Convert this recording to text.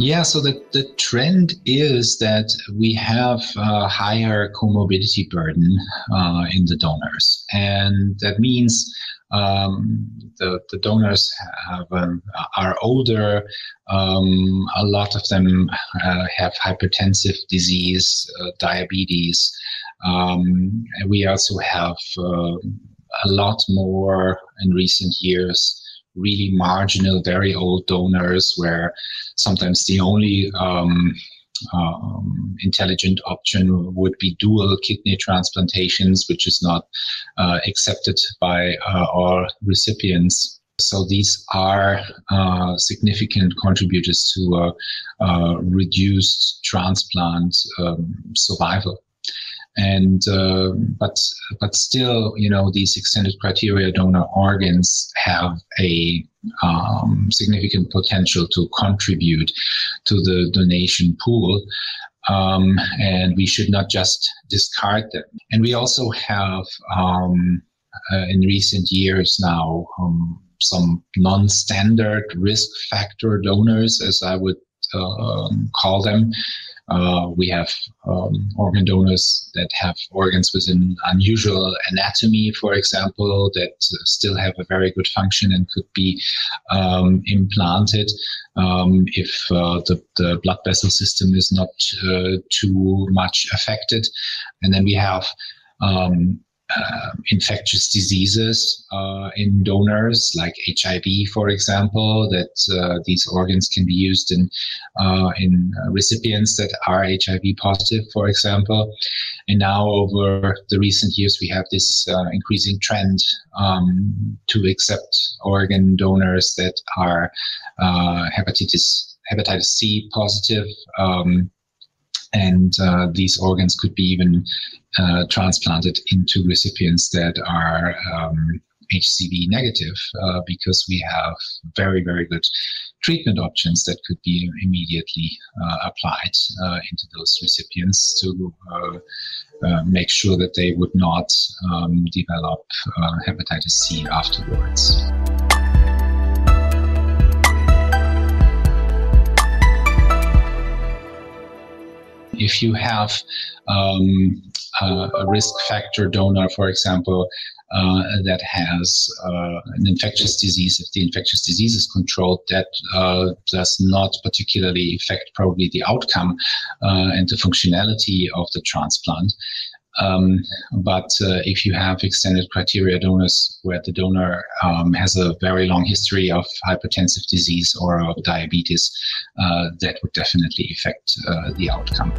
Yeah, so the, the trend is that we have a higher comorbidity burden uh, in the donors. And that means um, the, the donors have, um, are older. Um, a lot of them uh, have hypertensive disease, uh, diabetes. Um, we also have uh, a lot more in recent years really marginal, very old donors where sometimes the only um, um, intelligent option would be dual kidney transplantations, which is not uh, accepted by uh, all recipients. So these are uh, significant contributors to uh, reduced transplant um, survival and uh, but but still you know these extended criteria donor organs have a um, significant potential to contribute to the donation pool. Um, and we should not just discard them. And we also have um, uh, in recent years now um, some non-standard risk factor donors as i would uh, call them uh, we have um, organ donors that have organs with an unusual anatomy, for example, that still have a very good function and could be um, implanted um, if uh, the, the, blood vessel system is not uh, too much affected. And then we have um, uh, infectious diseases uh, in donors, like HIV, for example, that uh, these organs can be used in uh, in recipients that are HIV positive, for example. And now, over the recent years, we have this uh, increasing trend um, to accept organ donors that are uh, hepatitis hepatitis C positive. Um, and uh, these organs could be even uh, transplanted into recipients that are um, HCV negative uh, because we have very, very good treatment options that could be immediately uh, applied uh, into those recipients to uh, make sure that they would not um, develop hepatitis C afterwards. If you have um, a risk factor donor, for example, uh, that has uh, an infectious disease, if the infectious disease is controlled, that uh, does not particularly affect probably the outcome uh, and the functionality of the transplant. Um, but uh, if you have extended criteria donors where the donor um, has a very long history of hypertensive disease or of diabetes, uh, that would definitely affect uh, the outcome.